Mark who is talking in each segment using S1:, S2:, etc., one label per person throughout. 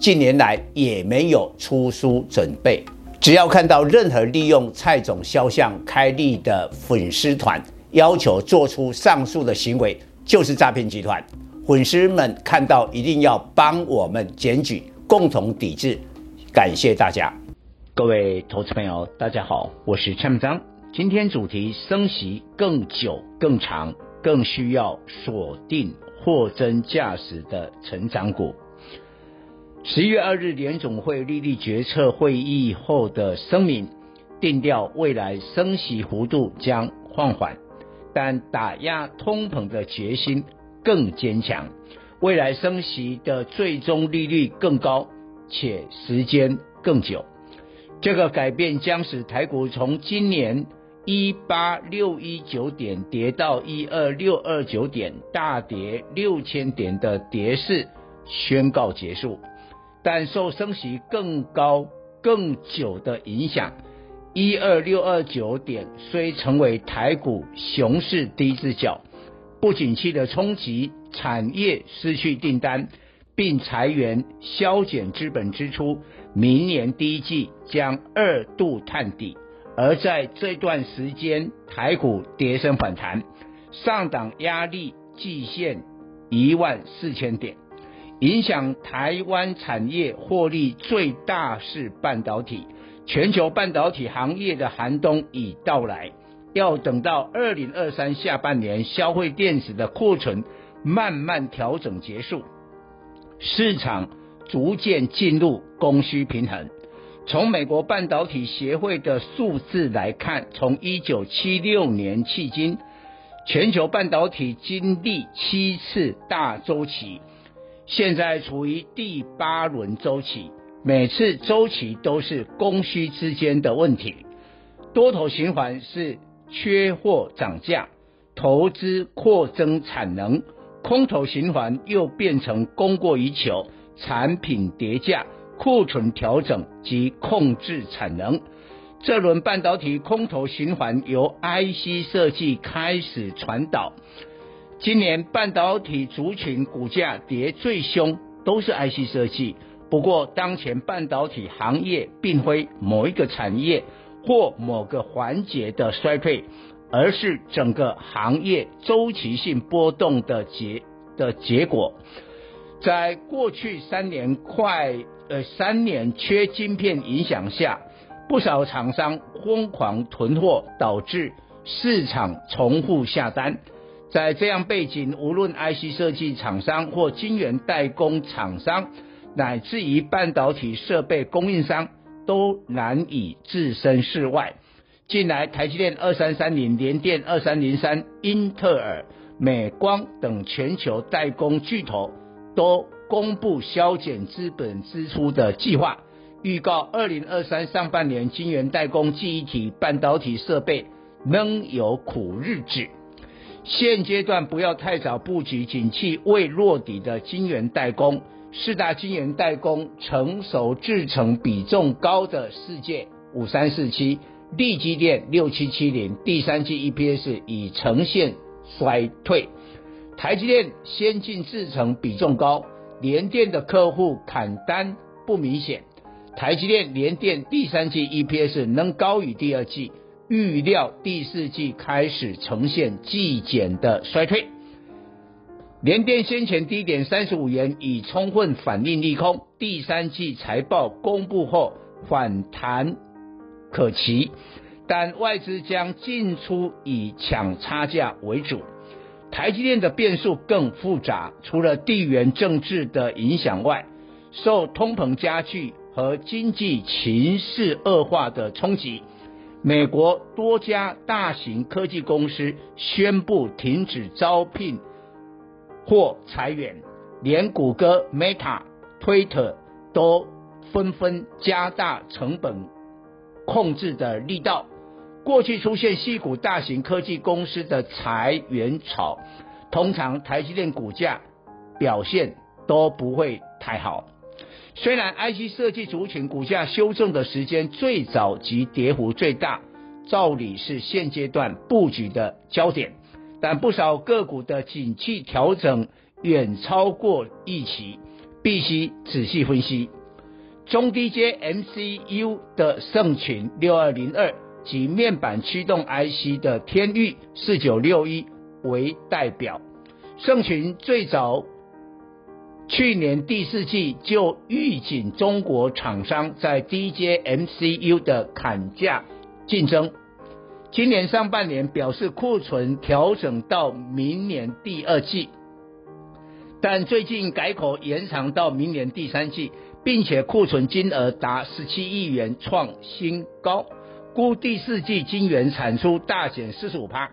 S1: 近年来也没有出书准备。只要看到任何利用蔡总肖像开立的粉丝团，要求做出上述的行为，就是诈骗集团。粉丝们看到一定要帮我们检举，共同抵制。感谢大家。各位投资朋友，大家好，我是蔡明彰。今天主题升息更久、更长，更需要锁定货真价实的成长股。十一月二日联总会利率决策会议后的声明，定调未来升息幅度将放缓，但打压通膨的决心更坚强。未来升息的最终利率更高，且时间更久。这个改变将使台股从今年一八六一九点跌到一二六二九点，大跌六千点的跌势宣告结束。但受升息更高更久的影响，一二六二九点虽成为台股熊市第一只脚，不景气的冲击，产业失去订单。并裁员、削减资本支出，明年第一季将二度探底。而在这段时间，台股跌升反弹，上档压力季线一万四千点，影响台湾产业获利最大是半导体。全球半导体行业的寒冬已到来，要等到二零二三下半年消费电子的库存慢慢调整结束。市场逐渐进入供需平衡。从美国半导体协会的数字来看，从一九七六年迄今，全球半导体经历七次大周期，现在处于第八轮周期。每次周期都是供需之间的问题。多头循环是缺货涨价，投资扩增产能。空头循环又变成供过于求，产品跌价、库存调整及控制产能。这轮半导体空头循环由 IC 设计开始传导。今年半导体族群股价跌最凶，都是 IC 设计。不过，当前半导体行业并非某一个产业或某个环节的衰退。而是整个行业周期性波动的结的结果，在过去三年快呃三年缺晶片影响下，不少厂商疯狂囤货，导致市场重复下单。在这样背景，无论 IC 设计厂商或晶圆代工厂商，乃至于半导体设备供应商，都难以置身事外。近来，台积电二三三零、联电二三零三、英特尔、美光等全球代工巨头都公布削减资本支出的计划，预告二零二三上半年晶圆代工、记忆体、半导体设备仍有苦日子。现阶段不要太早布局，景气未落底的晶圆代工，四大晶圆代工成熟制程比重高的世界五三四七。力积电六七七零第三季 EPS 已呈现衰退，台积电先进制程比重高，联电的客户砍单不明显，台积电联电第三季 EPS 能高于第二季，预料第四季开始呈现季减的衰退。联电先前低点三十五元已充分反映利空，第三季财报公布后反弹。可期，但外资将进出以抢差价为主。台积电的变数更复杂，除了地缘政治的影响外，受通膨加剧和经济情势恶化的冲击，美国多家大型科技公司宣布停止招聘或裁员，连谷歌、Meta、Twitter、都纷纷加大成本控制的力道。过去出现矽谷大型科技公司的裁员潮，通常台积电股价表现都不会太好。虽然 IC 设计族群股价修正的时间最早及跌幅最大，照理是现阶段布局的焦点，但不少个股的景气调整远超过预期，必须仔细分析。中低阶 MCU 的盛群六二零二及面板驱动 IC 的天域四九六一为代表，盛群最早。去年第四季就预警中国厂商在低阶 MCU 的砍价竞争，今年上半年表示库存调整到明年第二季，但最近改口延长到明年第三季，并且库存金额达十七亿元创新高，估第四季晶圆产出大减四十五趴。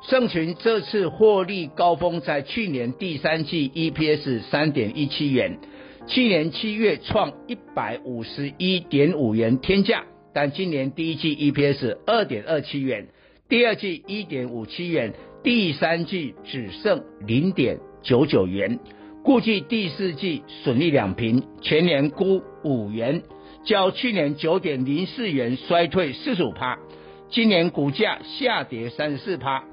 S1: 盛群这次获利高峰在去年第三季 EPS 三点一七元，去年七月创一百五十一点五元天价，但今年第一季 EPS 二点二七元，第二季一点五七元，第三季只剩零点九九元，估计第四季损益两平，全年估五元，较去年九点零四元衰退四十五趴，今年股价下跌三十四趴。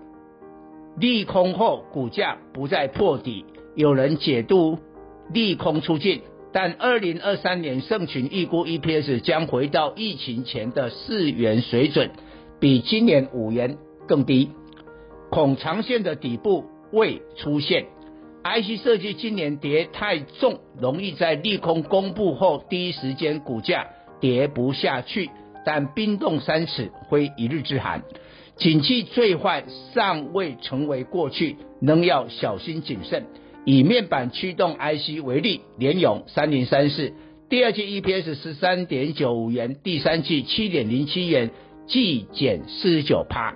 S1: 利空后，股价不再破底，有人解读利空出尽，但二零二三年盛群预估 EPS 将回到疫情前的四元水准，比今年五元更低，恐长线的底部未出现。IC 设计今年跌太重，容易在利空公布后第一时间股价跌不下去，但冰冻三尺非一日之寒。景气最坏尚未成为过去，仍要小心谨慎。以面板驱动 IC 为例，联咏三零三四，第二季 EPS 十三点九五元，第三季七点零七元，季减四十九趴。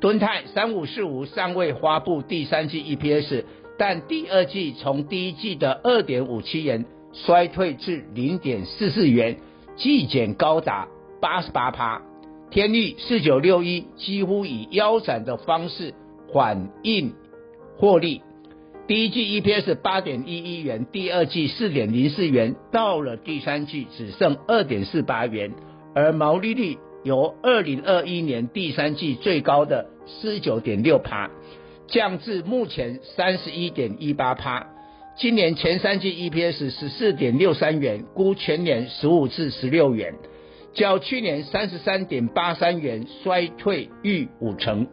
S1: 敦泰三五四五尚未发布第三季 EPS，但第二季从第一季的二点五七元衰退至零点四四元，季减高达八十八趴。天钰四九六一几乎以腰斩的方式反映获利，第一季 EPS 八点一一元，第二季四点零四元，到了第三季只剩二点四八元，而毛利率由二零二一年第三季最高的十九点六趴，降至目前三十一点一八趴。今年前三季 EPS 十四点六三元，估全年十五至十六元。较去年三十三点八三元衰退逾五成，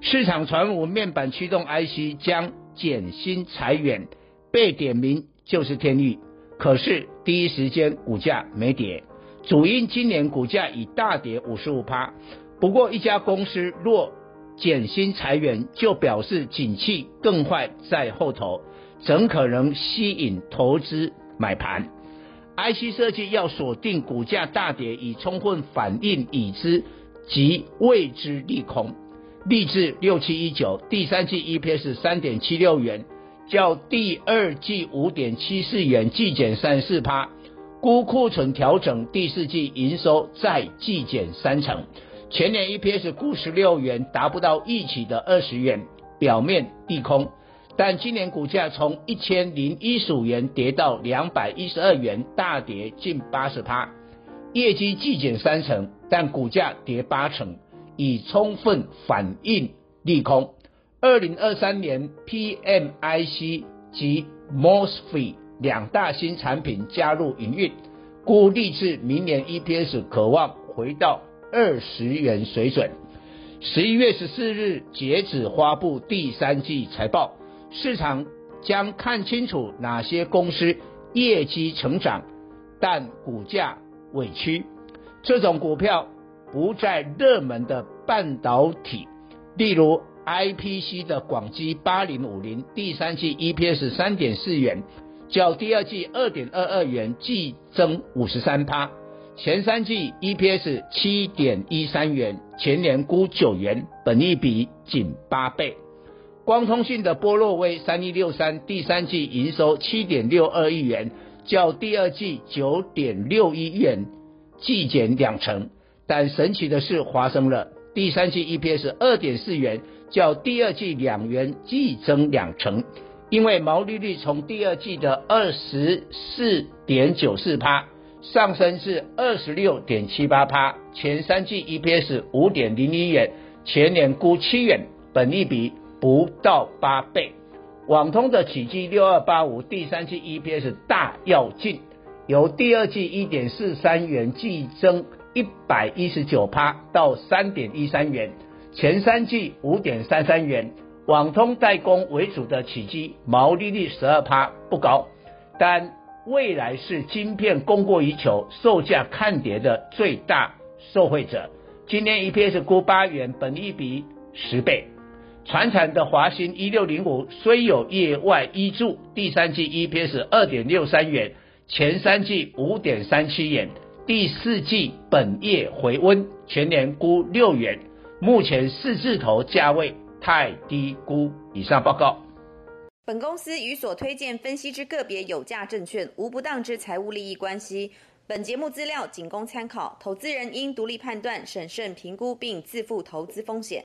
S1: 市场传闻面板驱动 IC 将减薪裁员，被点名就是天钰，可是第一时间股价没跌，主因今年股价已大跌五十五趴。不过一家公司若减薪裁员，就表示景气更坏在后头，怎可能吸引投资买盘？？IC 设计要锁定股价大跌，以充分反映已知及未知利空。力致六七一九第三季 EPS 三点七六元，较第二季五点七四元季减三四趴。估库存调整，第四季营收再季减三成，全年 EPS 估十六元，达不到预期的二十元，表面利空。但今年股价从一千零一十五元跌到两百一十二元，大跌近八十趴，业绩季减三成，但股价跌八成，已充分反映利空。二零二三年 PMIC 及 MOSFET 两大新产品加入营运，估立志明年 EPS 可望回到二十元水准。十一月十四日截止发布第三季财报。市场将看清楚哪些公司业绩成长，但股价委屈。这种股票不在热门的半导体，例如 IPC 的广基八零五零，第三季 EPS 三点四元，较第二季二点二二元，季增五十三趴。前三季 EPS 七点一三元，全年估九元，本益比仅八倍。光通讯的波洛威三一六三第三季营收七点六二亿元，较第二季九点六一元季减两成。但神奇的事发生了，第三季 EPS 二点四元，较第二季两元季增两成。因为毛利率从第二季的二十四点九四趴上升至二十六点七八趴，前三季 EPS 五点零一元，全年估七元，本益比不到八倍。网通的启碁六二八五第三季 EPS 大跃进，由第二季一点四三元季增一百一十九趴到三点一三元，前三季五点三三元。网通代工为主的启碁毛利率十二趴不高，但未来是晶片供过于求、售价看跌的最大受惠者。今年 EPS 估八元，本益比十倍。传产的华新一六零五虽有业外依助，第三季 EPS 二点六三元，前三季五点三七元，第四季本业回温，全年估六元，目前四字头价位。太低估。以上报告。
S2: 本公司与所推荐分析之个别有价证券无不当之财务利益关系。本节目资料仅供参考，投资人应独立判断、审慎评估并自负投资风险。